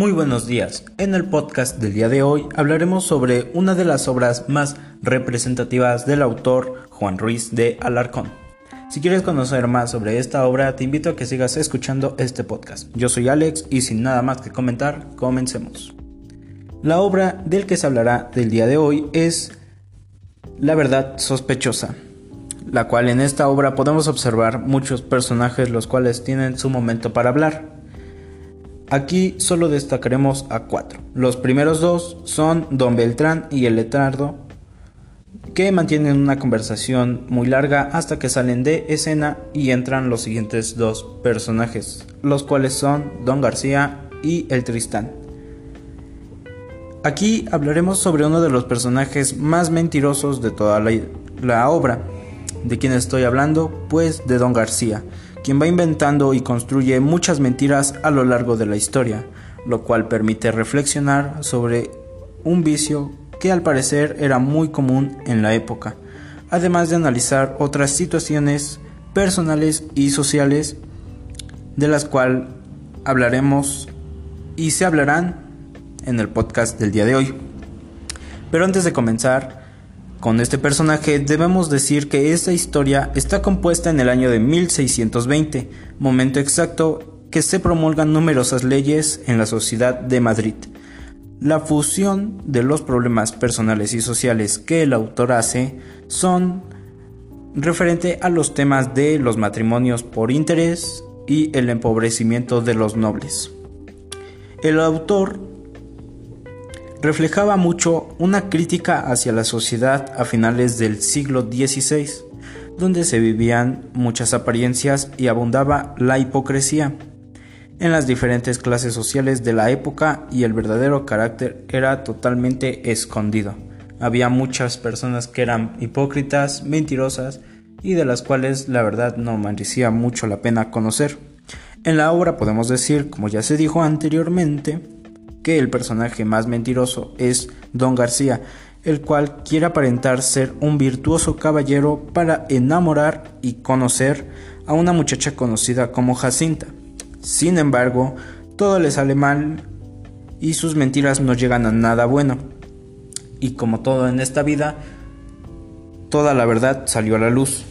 Muy buenos días. En el podcast del día de hoy hablaremos sobre una de las obras más representativas del autor Juan Ruiz de Alarcón. Si quieres conocer más sobre esta obra, te invito a que sigas escuchando este podcast. Yo soy Alex y sin nada más que comentar, comencemos. La obra del que se hablará del día de hoy es La verdad sospechosa, la cual en esta obra podemos observar muchos personajes los cuales tienen su momento para hablar. Aquí solo destacaremos a cuatro. Los primeros dos son Don Beltrán y el letrardo, que mantienen una conversación muy larga hasta que salen de escena y entran los siguientes dos personajes, los cuales son Don García y el Tristán. Aquí hablaremos sobre uno de los personajes más mentirosos de toda la, la obra. ¿De quién estoy hablando? Pues de Don García quien va inventando y construye muchas mentiras a lo largo de la historia, lo cual permite reflexionar sobre un vicio que al parecer era muy común en la época, además de analizar otras situaciones personales y sociales de las cuales hablaremos y se hablarán en el podcast del día de hoy. Pero antes de comenzar, con este personaje debemos decir que esta historia está compuesta en el año de 1620, momento exacto que se promulgan numerosas leyes en la sociedad de Madrid. La fusión de los problemas personales y sociales que el autor hace son referente a los temas de los matrimonios por interés y el empobrecimiento de los nobles. El autor reflejaba mucho una crítica hacia la sociedad a finales del siglo XVI, donde se vivían muchas apariencias y abundaba la hipocresía en las diferentes clases sociales de la época y el verdadero carácter era totalmente escondido. Había muchas personas que eran hipócritas, mentirosas y de las cuales la verdad no merecía mucho la pena conocer. En la obra podemos decir, como ya se dijo anteriormente, que el personaje más mentiroso es Don García, el cual quiere aparentar ser un virtuoso caballero para enamorar y conocer a una muchacha conocida como Jacinta. Sin embargo, todo le sale mal y sus mentiras no llegan a nada bueno. Y como todo en esta vida, toda la verdad salió a la luz.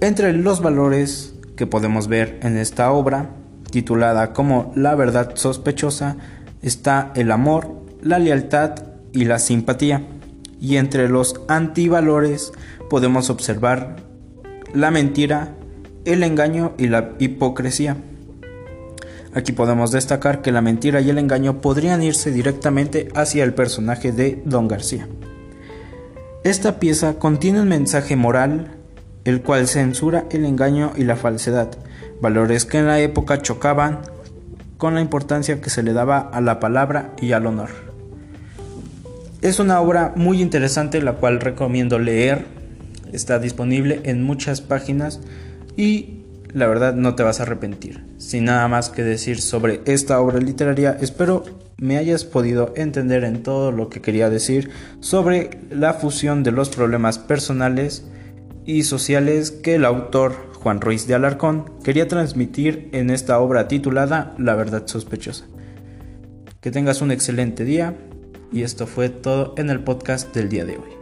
Entre los valores que podemos ver en esta obra titulada como La verdad sospechosa, está el amor, la lealtad y la simpatía. Y entre los antivalores podemos observar la mentira, el engaño y la hipocresía. Aquí podemos destacar que la mentira y el engaño podrían irse directamente hacia el personaje de Don García. Esta pieza contiene un mensaje moral, el cual censura el engaño y la falsedad, valores que en la época chocaban con la importancia que se le daba a la palabra y al honor. Es una obra muy interesante la cual recomiendo leer, está disponible en muchas páginas y la verdad no te vas a arrepentir. Sin nada más que decir sobre esta obra literaria, espero me hayas podido entender en todo lo que quería decir sobre la fusión de los problemas personales y sociales que el autor Juan Ruiz de Alarcón quería transmitir en esta obra titulada La verdad sospechosa. Que tengas un excelente día y esto fue todo en el podcast del día de hoy.